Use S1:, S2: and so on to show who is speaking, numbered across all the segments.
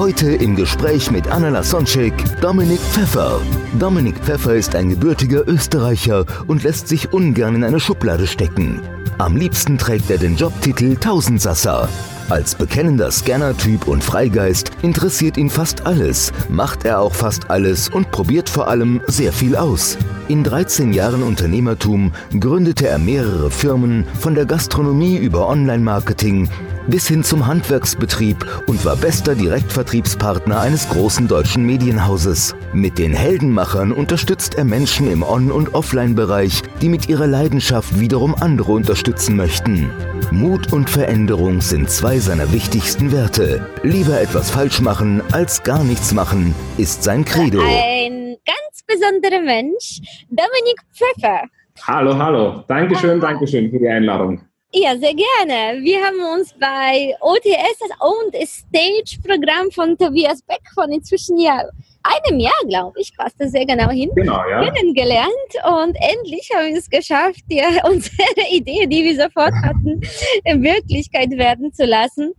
S1: Heute im Gespräch mit Anna Lasonczyk, Dominik Pfeffer. Dominik Pfeffer ist ein gebürtiger Österreicher und lässt sich ungern in eine Schublade stecken. Am liebsten trägt er den Jobtitel Tausendsasser. Als bekennender Scanner-Typ und Freigeist interessiert ihn fast alles, macht er auch fast alles und probiert vor allem sehr viel aus. In 13 Jahren Unternehmertum gründete er mehrere Firmen, von der Gastronomie über Online-Marketing bis hin zum Handwerksbetrieb und war bester Direktvertriebspartner eines großen deutschen Medienhauses. Mit den Heldenmachern unterstützt er Menschen im On- und Offline-Bereich, die mit ihrer Leidenschaft wiederum andere unterstützen möchten. Mut und Veränderung sind zwei seiner wichtigsten Werte. Lieber etwas falsch machen als gar nichts machen, ist sein Credo.
S2: Ein ganz besonderer Mensch, Dominik Pfeffer.
S3: Hallo, hallo. Dankeschön, Dankeschön für die Einladung.
S2: Ja, sehr gerne. Wir haben uns bei OTS, das Owned Stage-Programm von Tobias Beck von inzwischen ja einem Jahr, glaube ich, passt das sehr genau hin,
S3: Genau, ja.
S2: kennengelernt und endlich haben wir es geschafft, dir unsere Idee, die wir sofort hatten, in Wirklichkeit werden zu lassen.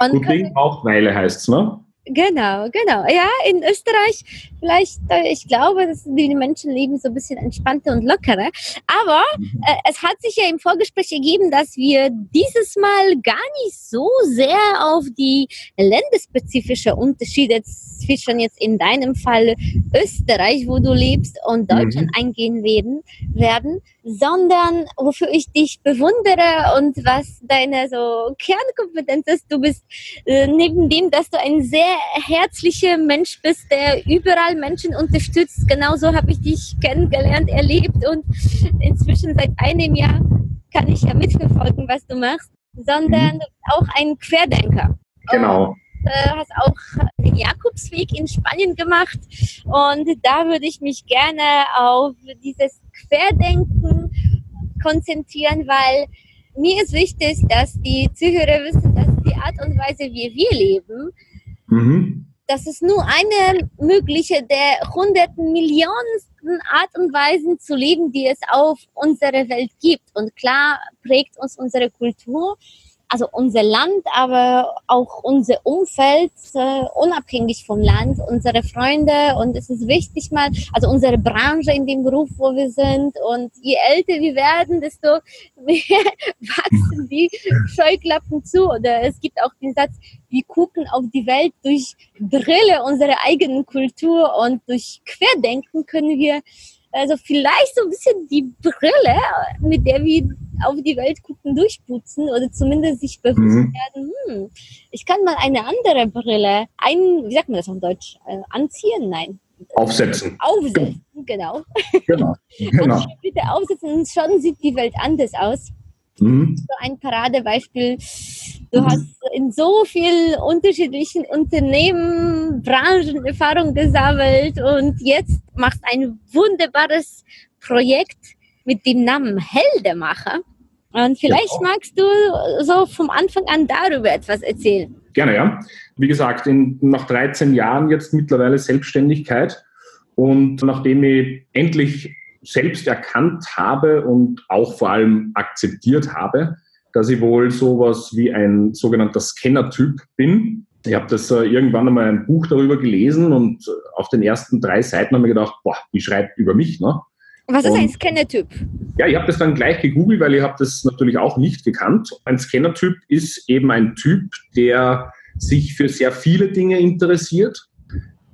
S2: Und
S3: Gut Ding braucht Weile heißt's, ne?
S2: Genau, genau. Ja, in Österreich vielleicht, äh, ich glaube, dass die Menschen leben so ein bisschen entspannter und lockerer. Aber äh, es hat sich ja im Vorgespräch ergeben, dass wir dieses Mal gar nicht so sehr auf die länderspezifische Unterschiede zwischen jetzt in deinem Fall Österreich, wo du lebst, und Deutschland eingehen werden, werden, sondern wofür ich dich bewundere und was deine so Kernkompetenz ist. Du bist äh, neben dem, dass du ein sehr herzlicher Mensch bist, der überall Menschen unterstützt. Genauso habe ich dich kennengelernt, erlebt und inzwischen seit einem Jahr kann ich ja mitverfolgen, was du machst, sondern bist auch ein Querdenker.
S3: Genau.
S2: Äh, hast auch den Jakobsweg in Spanien gemacht und da würde ich mich gerne auf dieses Querdenken konzentrieren, weil mir ist wichtig, dass die Zuhörer wissen, dass die Art und Weise, wie wir leben,
S3: Mhm.
S2: das ist nur eine mögliche der hunderten Millionensten Art und Weisen zu leben, die es auf unserer Welt gibt. Und klar prägt uns unsere Kultur, also unser Land, aber auch unser Umfeld, äh, unabhängig vom Land, unsere Freunde. Und es ist wichtig mal, also unsere Branche in dem Beruf, wo wir sind. Und je älter wir werden, desto mehr wachsen die Scheuklappen zu. Oder es gibt auch den Satz, wir gucken auf die Welt durch Brille unserer eigenen Kultur und durch Querdenken können wir also vielleicht so ein bisschen die Brille, mit der wir auf die Welt gucken, durchputzen oder zumindest sich bewusst
S3: Mhm.
S2: werden, hm, ich kann mal eine andere Brille ein, wie sagt man das auf Deutsch, äh, anziehen? Nein,
S3: Aufsetzen.
S2: aufsetzen, genau.
S3: Genau. genau.
S2: Du bitte aufsetzen und schon sieht die Welt anders aus
S3: Mhm.
S2: so ein Paradebeispiel. Du hast in so vielen unterschiedlichen Unternehmen, Branchen Erfahrung gesammelt und jetzt machst ein wunderbares Projekt mit dem Namen Heldemacher. Und vielleicht
S3: Genau.
S2: magst du so vom Anfang an darüber etwas erzählen.
S3: Gerne, ja. Wie gesagt, in, nach 13 Jahren jetzt mittlerweile Selbstständigkeit und nachdem ich endlich selbst erkannt habe und auch vor allem akzeptiert habe, dass ich wohl sowas wie ein sogenannter Scanner-Typ bin. Ich habe das äh, irgendwann einmal ein Buch darüber gelesen und äh, auf den ersten drei Seiten habe ich gedacht, boah, die schreibt über mich, ne?
S2: Was ist ein Scanner-Typ?
S3: Ja, ich habe das dann gleich gegoogelt, weil ich habe das natürlich auch nicht gekannt. Ein Scanner-Typ ist eben ein Typ, der sich für sehr viele Dinge interessiert.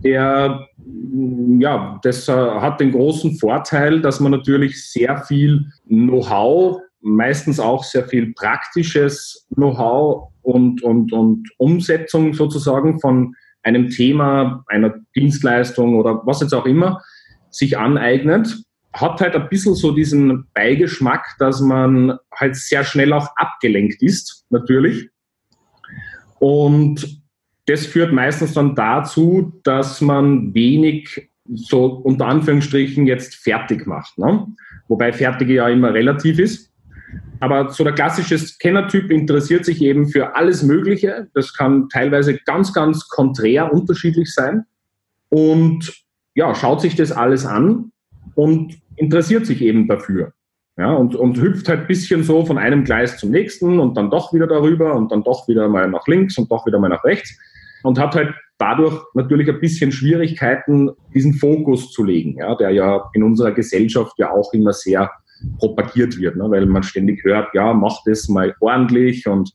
S3: Der, mm, ja, das äh, hat den großen Vorteil, dass man natürlich sehr viel Know-how, meistens auch sehr viel praktisches Know-how und, und, und Umsetzung sozusagen von einem Thema, einer Dienstleistung oder was jetzt auch immer, sich aneignet hat halt ein bisschen so diesen Beigeschmack, dass man halt sehr schnell auch abgelenkt ist, natürlich. Und das führt meistens dann dazu, dass man wenig so unter Anführungsstrichen jetzt fertig macht. Ne? Wobei fertig ja immer relativ ist. Aber so der klassische Scanner-Typ interessiert sich eben für alles Mögliche. Das kann teilweise ganz, ganz konträr unterschiedlich sein. Und ja, schaut sich das alles an und interessiert sich eben dafür. Ja, und, und hüpft halt bisschen so von einem Gleis zum nächsten und dann doch wieder darüber und dann doch wieder mal nach links und doch wieder mal nach rechts und hat halt dadurch natürlich ein bisschen Schwierigkeiten, diesen Fokus zu legen, ja, der ja in unserer Gesellschaft ja auch immer sehr propagiert wird, ne, weil man ständig hört, ja, mach das mal ordentlich und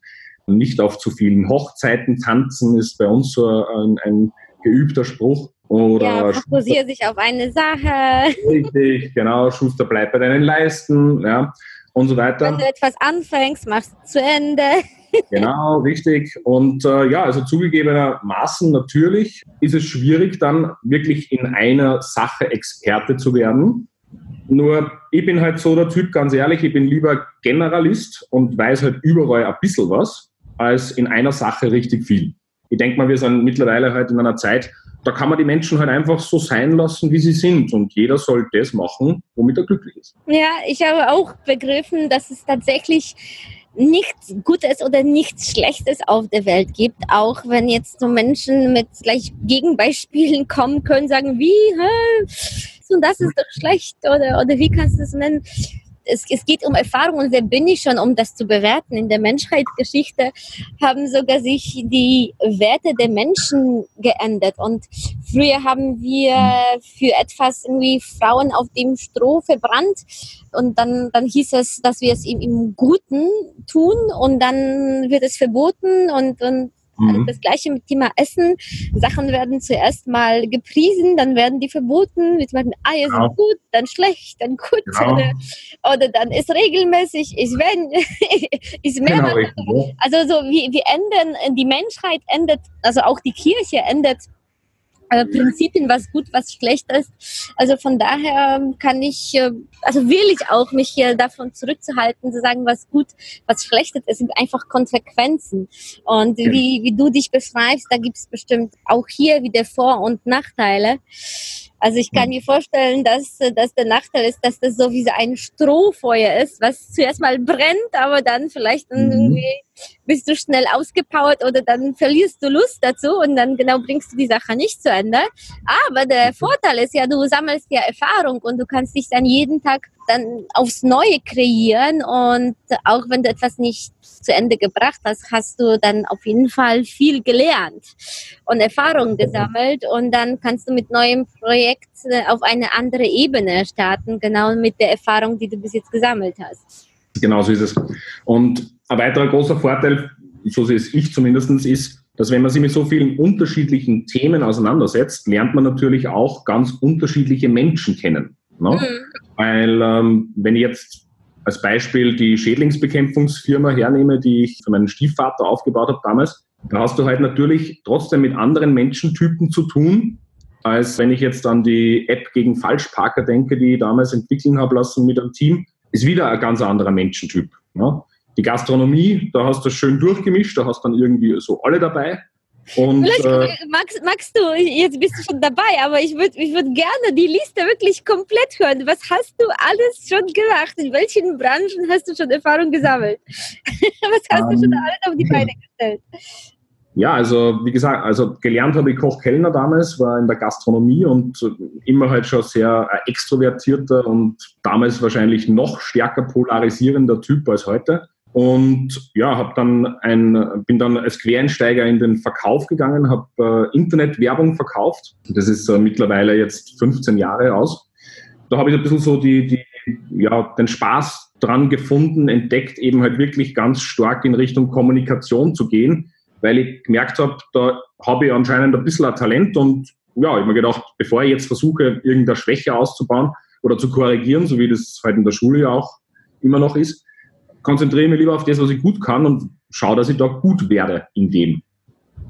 S3: nicht auf zu vielen Hochzeiten tanzen ist bei uns so ein, ein geübter Spruch.
S2: Oder ja, fokussiere sich auf eine Sache.
S3: Richtig, genau, Schuster, bleib bei deinen Leisten, ja, und so weiter.
S2: Wenn du etwas anfängst, machst du zu Ende.
S3: Genau, richtig. Und äh, ja, also zugegebenermaßen natürlich ist es schwierig, dann wirklich in einer Sache Experte zu werden. Nur ich bin halt so der Typ, ganz ehrlich, ich bin lieber Generalist und weiß halt überall ein bisschen was, als in einer Sache richtig viel. Ich denke mal, wir sind mittlerweile halt in einer Zeit, da kann man die Menschen halt einfach so sein lassen, wie sie sind. Und jeder soll das machen, womit er glücklich ist.
S2: Ja, ich habe auch begriffen, dass es tatsächlich nichts Gutes oder nichts Schlechtes auf der Welt gibt, auch wenn jetzt so Menschen mit gleich Gegenbeispielen kommen können, sagen, wie, hä, und das ist doch schlecht oder, oder wie kannst du es nennen? Es, es geht um Erfahrung und wer bin ich schon, um das zu bewerten. In der Menschheitsgeschichte haben sogar sich die Werte der Menschen geändert. Und früher haben wir für etwas irgendwie Frauen auf dem Stroh verbrannt und dann, dann hieß es, dass wir es im, im Guten tun und dann wird es verboten und, und Mhm. Das gleiche mit Thema Essen. Sachen werden zuerst mal gepriesen, dann werden die verboten. Wie zum Beispiel Eier genau. sind gut, dann schlecht, dann gut. Genau. Oder, oder, dann ist regelmäßig, ist wenn, ist mehr. Genau, also so wie wir ändern, die Menschheit endet, also auch die Kirche endet äh, Prinzipien, was gut, was schlecht ist. Also von daher kann ich, äh, also will ich auch mich hier davon zurückzuhalten, zu sagen, was gut, was schlecht ist. Es sind einfach Konsequenzen. Und ja. wie, wie du dich beschreibst, da gibt es bestimmt auch hier wieder Vor- und Nachteile. Also ich kann mir vorstellen, dass, dass der Nachteil ist, dass das so wie so ein Strohfeuer ist, was zuerst mal brennt, aber dann vielleicht mhm. irgendwie bist du schnell ausgepowert oder dann verlierst du Lust dazu und dann genau bringst du die Sache nicht zu Ende. Aber der mhm. Vorteil ist ja, du sammelst ja Erfahrung und du kannst dich dann jeden Tag dann aufs Neue kreieren und auch wenn du etwas nicht zu Ende gebracht hast, hast du dann auf jeden Fall viel gelernt und Erfahrung gesammelt und dann kannst du mit neuem Projekt äh, auf eine andere Ebene starten, genau mit der Erfahrung, die du bis jetzt gesammelt hast.
S3: Genau so ist es. Und ein weiterer großer Vorteil, so sehe es ich zumindest, ist, dass wenn man sich mit so vielen unterschiedlichen Themen auseinandersetzt, lernt man natürlich auch ganz unterschiedliche Menschen kennen. Ne? Mhm. Weil ähm, wenn ich jetzt als Beispiel die Schädlingsbekämpfungsfirma hernehme, die ich für meinen Stiefvater aufgebaut habe damals, da hast du halt natürlich trotzdem mit anderen Menschentypen zu tun, als wenn ich jetzt an die App gegen Falschparker denke, die ich damals entwickeln habe lassen mit einem Team, ist wieder ein ganz anderer Menschentyp. Ne? Die Gastronomie, da hast du schön durchgemischt, da hast dann irgendwie so alle dabei. Und,
S2: Vielleicht äh, magst, magst, du, jetzt bist du schon dabei, aber ich würde ich würd gerne die Liste wirklich komplett hören. Was hast du alles schon gemacht? In welchen Branchen hast du schon Erfahrung gesammelt? Was hast um, du schon ähm, alles auf die Beine gestellt?
S3: Ja, also wie gesagt, also gelernt habe ich Koch-Kellner damals, war in der Gastronomie und immer halt schon sehr extrovertierter und damals wahrscheinlich noch stärker polarisierender Typ als heute. Und ja, habe dann ein, bin dann als Quereinsteiger in den Verkauf gegangen, habe äh, Internetwerbung verkauft. Das ist äh, mittlerweile jetzt 15 Jahre aus. Da habe ich ein bisschen so die, die, ja, den Spaß dran gefunden, entdeckt, eben halt wirklich ganz stark in Richtung Kommunikation zu gehen, weil ich gemerkt habe, da habe ich anscheinend ein bisschen ein Talent und ja, ich habe mir gedacht, bevor ich jetzt versuche, irgendeine Schwäche auszubauen oder zu korrigieren, so wie das halt in der Schule ja auch immer noch ist, konzentriere mich lieber auf das, was ich gut kann und schaue, dass ich da gut werde in dem.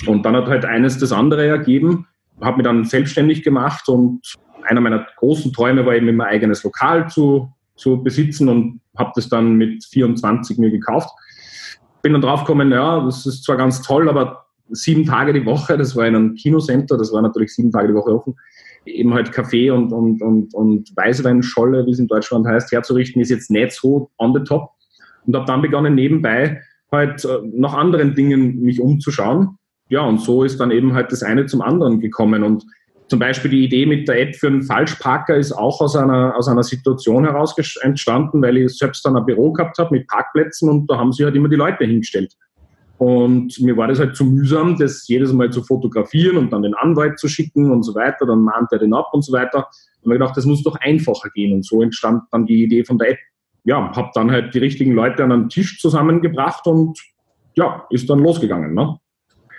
S3: Und dann hat halt eines das andere ergeben, habe mich dann selbstständig gemacht und einer meiner großen Träume war eben mein eigenes Lokal zu, zu besitzen und habe das dann mit 24 mir gekauft. Bin dann draufgekommen, ja, das ist zwar ganz toll, aber sieben Tage die Woche, das war in einem Kinocenter, das war natürlich sieben Tage die Woche offen, eben halt Kaffee und, und, und, und Weißweinscholle, wie es in Deutschland heißt, herzurichten, ist jetzt nicht so on the top. Und habe dann begonnen, nebenbei halt äh, nach anderen Dingen mich umzuschauen. Ja, und so ist dann eben halt das eine zum anderen gekommen. Und zum Beispiel die Idee mit der App für einen Falschparker ist auch aus einer, aus einer Situation heraus entstanden, weil ich selbst dann ein Büro gehabt habe mit Parkplätzen und da haben sie halt immer die Leute hingestellt. Und mir war das halt zu mühsam, das jedes Mal zu fotografieren und dann den Anwalt zu schicken und so weiter. Dann mahnt er den ab und so weiter. Und mir gedacht, das muss doch einfacher gehen. Und so entstand dann die Idee von der App. Ja, habe dann halt die richtigen Leute an einen Tisch zusammengebracht und ja, ist dann losgegangen. Ne?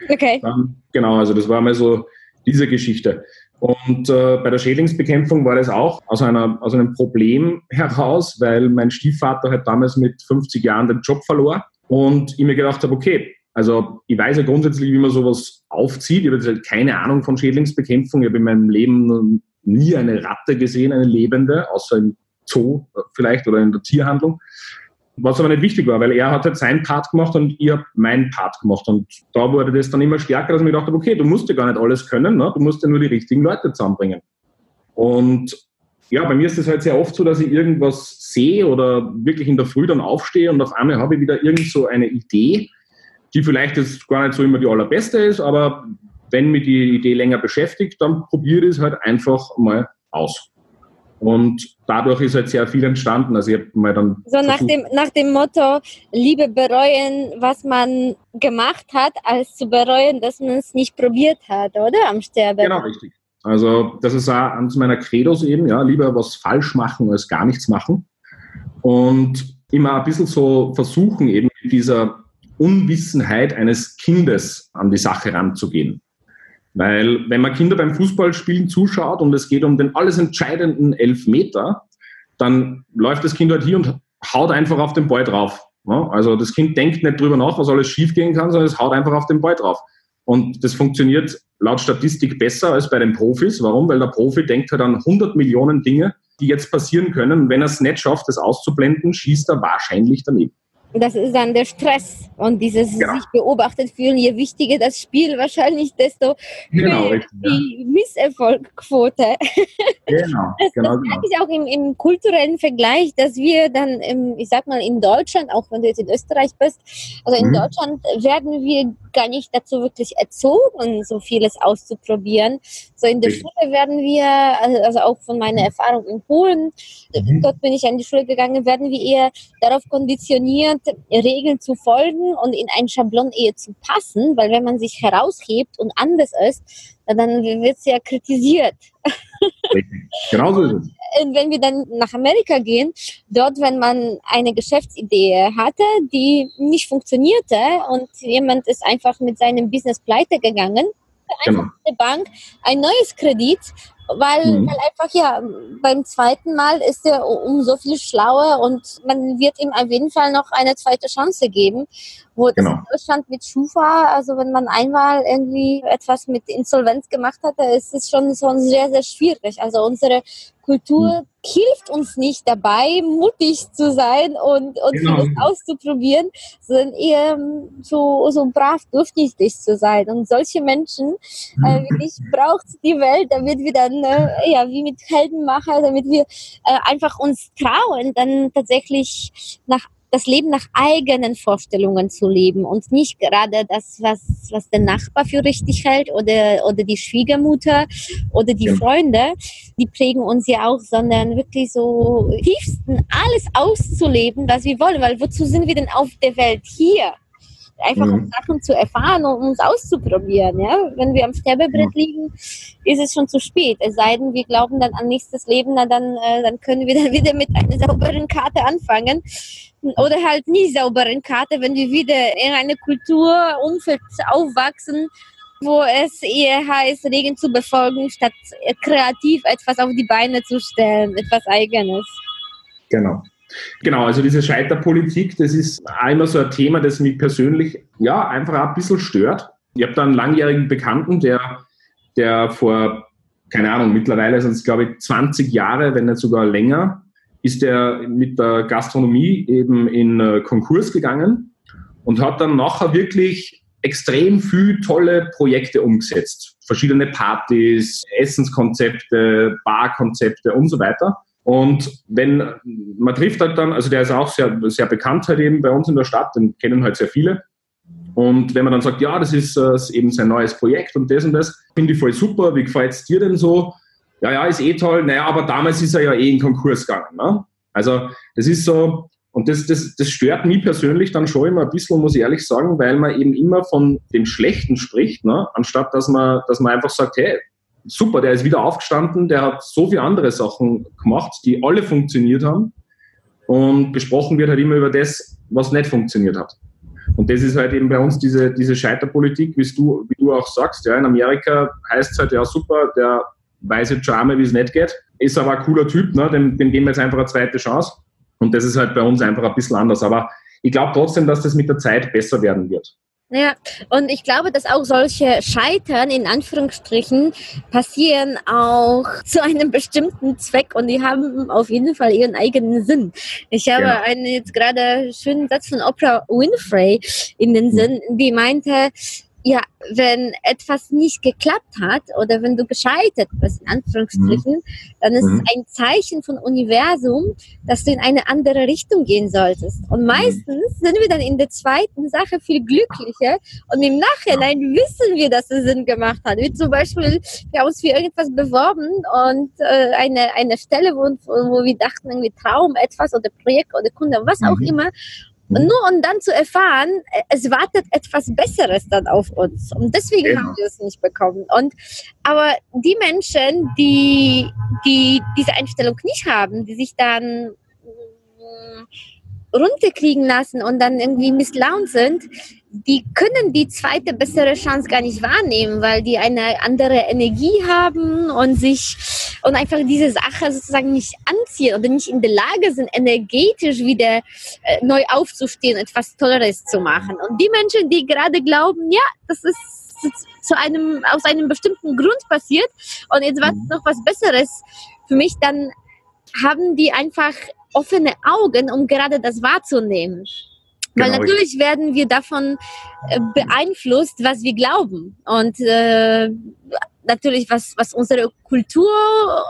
S2: Okay.
S3: Dann, genau, also das war mal so diese Geschichte. Und äh, bei der Schädlingsbekämpfung war das auch aus, einer, aus einem Problem heraus, weil mein Stiefvater halt damals mit 50 Jahren den Job verlor und ich mir gedacht habe, okay, also ich weiß ja grundsätzlich, wie man sowas aufzieht. Ich habe jetzt halt keine Ahnung von Schädlingsbekämpfung. Ich habe in meinem Leben nie eine Ratte gesehen, eine lebende, außer im Zoo vielleicht oder in der Tierhandlung. Was aber nicht wichtig war, weil er hat halt seinen Part gemacht und ich habe meinen Part gemacht. Und da wurde das dann immer stärker, dass ich mir gedacht habe, okay, du musst ja gar nicht alles können, ne? du musst ja nur die richtigen Leute zusammenbringen. Und ja, bei mir ist es halt sehr oft so, dass ich irgendwas sehe oder wirklich in der Früh dann aufstehe und auf einmal habe ich wieder irgend so eine Idee, die vielleicht jetzt gar nicht so immer die allerbeste ist, aber wenn mich die Idee länger beschäftigt, dann probiere ich es halt einfach mal aus. Und dadurch ist halt sehr viel entstanden. Also ich habe mal dann.
S2: So nach dem, nach dem Motto, Liebe bereuen, was man gemacht hat, als zu bereuen, dass man es nicht probiert hat, oder? Am Sterben.
S3: Genau, richtig. Also das ist auch eines meiner Credos eben, ja, lieber was falsch machen als gar nichts machen. Und immer ein bisschen so versuchen, eben mit dieser Unwissenheit eines Kindes an die Sache ranzugehen. Weil wenn man Kinder beim Fußballspielen zuschaut und es geht um den alles entscheidenden Elfmeter, dann läuft das Kind halt hier und haut einfach auf den Ball drauf. Also das Kind denkt nicht drüber nach, was alles schiefgehen kann, sondern es haut einfach auf den Ball drauf. Und das funktioniert laut Statistik besser als bei den Profis. Warum? Weil der Profi denkt halt an 100 Millionen Dinge, die jetzt passieren können. Und wenn er es nicht schafft, das auszublenden, schießt er wahrscheinlich daneben.
S2: Das ist dann der Stress und dieses genau. sich beobachtet fühlen. Je wichtiger das Spiel, wahrscheinlich desto
S3: genau,
S2: höher die ja. Misserfolgquote.
S3: Genau,
S2: das,
S3: genau,
S2: das
S3: genau.
S2: ich auch im, im, kulturellen Vergleich, dass wir dann, im, ich sag mal, in Deutschland, auch wenn du jetzt in Österreich bist, also in mhm. Deutschland werden wir gar nicht dazu wirklich erzogen, so vieles auszuprobieren. So in der Richtig. Schule werden wir, also, also auch von meiner Erfahrung in Polen, mhm. dort bin ich an die Schule gegangen, werden wir eher darauf konditioniert, Regeln zu folgen und in ein Schablon eher zu passen, weil wenn man sich heraushebt und anders ist, dann wird es ja kritisiert.
S3: Genau so ist es.
S2: Wenn wir dann nach Amerika gehen, dort, wenn man eine Geschäftsidee hatte, die nicht funktionierte und jemand ist einfach mit seinem Business pleite gegangen, einfach genau. eine Bank ein neues Kredit weil, mhm. weil einfach ja beim zweiten Mal ist er umso viel schlauer und man wird ihm auf jeden Fall noch eine zweite Chance geben. Wo das genau. in Deutschland mit Schufa, also wenn man einmal irgendwie etwas mit Insolvenz gemacht hat, ist es schon, schon sehr, sehr schwierig. Also unsere Kultur mhm. hilft uns nicht dabei, mutig zu sein und, und genau. auszuprobieren, sondern eher ähm, so, so brav durchsichtig zu sein. Und solche Menschen äh, mhm. wirklich braucht die Welt, damit wir dann, äh, ja, wie mit Heldenmacher, damit wir äh, einfach uns trauen, dann tatsächlich nach das Leben nach eigenen Vorstellungen zu leben und nicht gerade das, was, was der Nachbar für richtig hält oder, oder die Schwiegermutter oder die ja. Freunde, die prägen uns ja auch, sondern wirklich so tiefsten alles auszuleben, was wir wollen, weil wozu sind wir denn auf der Welt hier? einfach mhm. um Sachen zu erfahren und uns auszuprobieren. Ja? Wenn wir am Sterbebrett mhm. liegen, ist es schon zu spät. Es sei denn, wir glauben dann an nächstes Leben, na, dann, äh, dann können wir dann wieder mit einer sauberen Karte anfangen. Oder halt nie sauberen Karte, wenn wir wieder in eine Kulturumfeld aufwachsen, wo es eher heißt, Regeln zu befolgen, statt kreativ etwas auf die Beine zu stellen, etwas Eigenes.
S3: Genau. Genau, also diese Scheiterpolitik, das ist immer so ein Thema, das mich persönlich ja einfach ein bisschen stört. Ich habe da einen langjährigen Bekannten, der, der vor, keine Ahnung, mittlerweile sind es glaube ich 20 Jahre, wenn nicht sogar länger, ist er mit der Gastronomie eben in äh, Konkurs gegangen und hat dann nachher wirklich extrem viel tolle Projekte umgesetzt. Verschiedene Partys, Essenskonzepte, Barkonzepte und so weiter. Und wenn man trifft halt dann, also der ist auch sehr, sehr bekannt halt eben bei uns in der Stadt, den kennen halt sehr viele. Und wenn man dann sagt, ja, das ist äh, eben sein neues Projekt und das und das, finde ich voll super, wie gefällt es dir denn so? Ja, ja, ist eh toll, naja, aber damals ist er ja eh in Konkurs gegangen. Ne? Also das ist so, und das, das, das stört mich persönlich dann schon immer ein bisschen, muss ich ehrlich sagen, weil man eben immer von dem Schlechten spricht, ne? anstatt dass man, dass man einfach sagt, hey, super, der ist wieder aufgestanden, der hat so viele andere Sachen gemacht, die alle funktioniert haben. Und gesprochen wird halt immer über das, was nicht funktioniert hat. Und das ist halt eben bei uns diese, diese Scheiterpolitik, wie du, wie du auch sagst. Ja, in Amerika heißt es halt, ja super, der weiß jetzt schon einmal, wie es nicht geht. Ist aber ein cooler Typ, ne? dem, dem geben wir jetzt einfach eine zweite Chance. Und das ist halt bei uns einfach ein bisschen anders. Aber ich glaube trotzdem, dass das mit der Zeit besser werden wird.
S2: Ja, und ich glaube, dass auch solche Scheitern in Anführungsstrichen passieren auch zu einem bestimmten Zweck und die haben auf jeden Fall ihren eigenen Sinn. Ich habe genau. einen jetzt gerade schönen Satz von Oprah Winfrey in den hm. Sinn, die meinte, ja, wenn etwas nicht geklappt hat oder wenn du gescheitert bist, in Anführungsstrichen, mhm. dann ist mhm. es ein Zeichen von Universum, dass du in eine andere Richtung gehen solltest. Und mhm. meistens mhm. sind wir dann in der zweiten Sache viel glücklicher und im Nachhinein wissen wir, dass es Sinn gemacht hat. Wie zum Beispiel, wir haben uns für irgendwas beworben und äh, eine, eine Stelle, wo, wo wir dachten, irgendwie Traum, etwas oder Projekt oder Kunde, was auch mhm. immer. Und nur um dann zu erfahren, äh, es wartet etwas Besseres dann auf uns. Und deswegen genau. haben wir es nicht bekommen. Und, aber die Menschen, die, die diese Einstellung nicht haben, die sich dann runterkriegen lassen und dann irgendwie misslaunt sind, die können die zweite bessere Chance gar nicht wahrnehmen, weil die eine andere Energie haben und sich und einfach diese Sache sozusagen nicht anziehen oder nicht in der Lage sind, energetisch wieder äh, neu aufzustehen, etwas Tolleres zu machen. Und die Menschen, die gerade glauben, ja, das ist zu einem, aus einem bestimmten Grund passiert und jetzt wartet mhm. noch was Besseres für mich, dann haben die einfach offene Augen, um gerade das wahrzunehmen. Genau. Weil natürlich werden wir davon äh, beeinflusst, was wir glauben. Und äh, natürlich, was, was unsere Kultur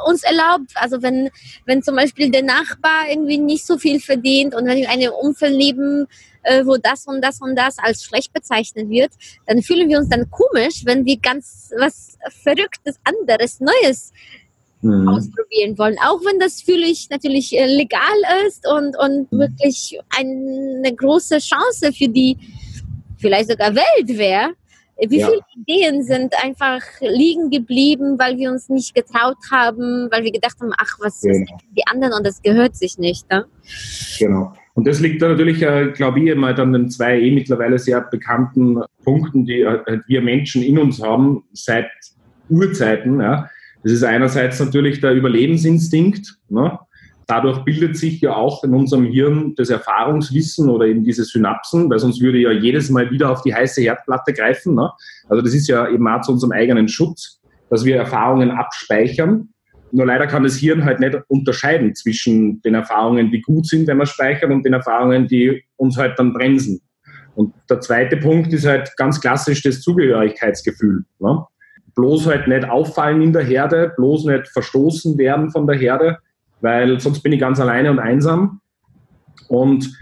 S2: uns erlaubt. Also wenn, wenn zum Beispiel der Nachbar irgendwie nicht so viel verdient und wenn wir eine Umfeld leben, äh, wo das und das und das als schlecht bezeichnet wird, dann fühlen wir uns dann komisch, wenn wir ganz was Verrücktes, anderes, Neues mhm. ausprobieren wollen. Auch wenn das für mich natürlich äh, legal ist und, und mhm. wirklich eine große Chance für die vielleicht sogar Welt wäre. Wie ja. viele Ideen sind einfach liegen geblieben, weil wir uns nicht getraut haben, weil wir gedacht haben, ach, was genau. die anderen und das gehört sich nicht. Ne?
S3: Genau. Und das liegt da natürlich, äh, glaube ich, mal an den zwei eh mittlerweile sehr bekannten Punkten, die äh, wir Menschen in uns haben, seit Urzeiten. Ja. Das ist einerseits natürlich der Überlebensinstinkt. Ne? Dadurch bildet sich ja auch in unserem Hirn das Erfahrungswissen oder eben diese Synapsen, weil sonst würde ja jedes Mal wieder auf die heiße Herdplatte greifen. Ne? Also das ist ja eben auch zu unserem eigenen Schutz, dass wir Erfahrungen abspeichern. Nur leider kann das Hirn halt nicht unterscheiden zwischen den Erfahrungen, die gut sind, wenn wir speichern, und den Erfahrungen, die uns halt dann bremsen. Und der zweite Punkt ist halt ganz klassisch das Zugehörigkeitsgefühl. Ne? Bloß halt nicht auffallen in der Herde, bloß nicht verstoßen werden von der Herde, weil sonst bin ich ganz alleine und einsam. Und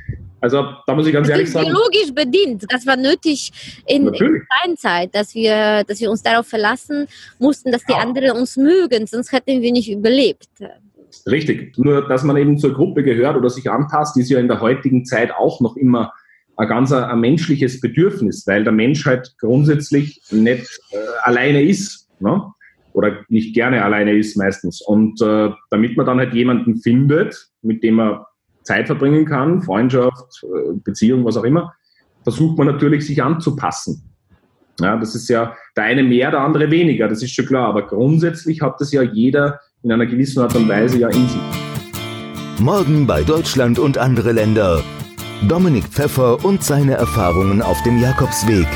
S3: also da muss ich ganz das ehrlich sagen.
S2: Biologisch bedient. Das war nötig in, in der Zeit, dass wir, dass wir uns darauf verlassen mussten, dass die ja. anderen uns mögen, sonst hätten wir nicht überlebt.
S3: Richtig. Nur, dass man eben zur Gruppe gehört oder sich anpasst, ist ja in der heutigen Zeit auch noch immer ein ganz ein, menschliches Bedürfnis, weil der Mensch halt grundsätzlich nicht äh, alleine ist. Ne? Oder nicht gerne alleine ist meistens. Und äh, damit man dann halt jemanden findet, mit dem man Zeit verbringen kann, Freundschaft, äh, Beziehung, was auch immer, versucht man natürlich, sich anzupassen. Ja, das ist ja der eine mehr, der andere weniger, das ist schon klar. Aber grundsätzlich hat das ja jeder in einer gewissen Art und Weise ja in sich.
S1: Morgen bei Deutschland und andere Länder. Dominik Pfeffer und seine Erfahrungen auf dem Jakobsweg.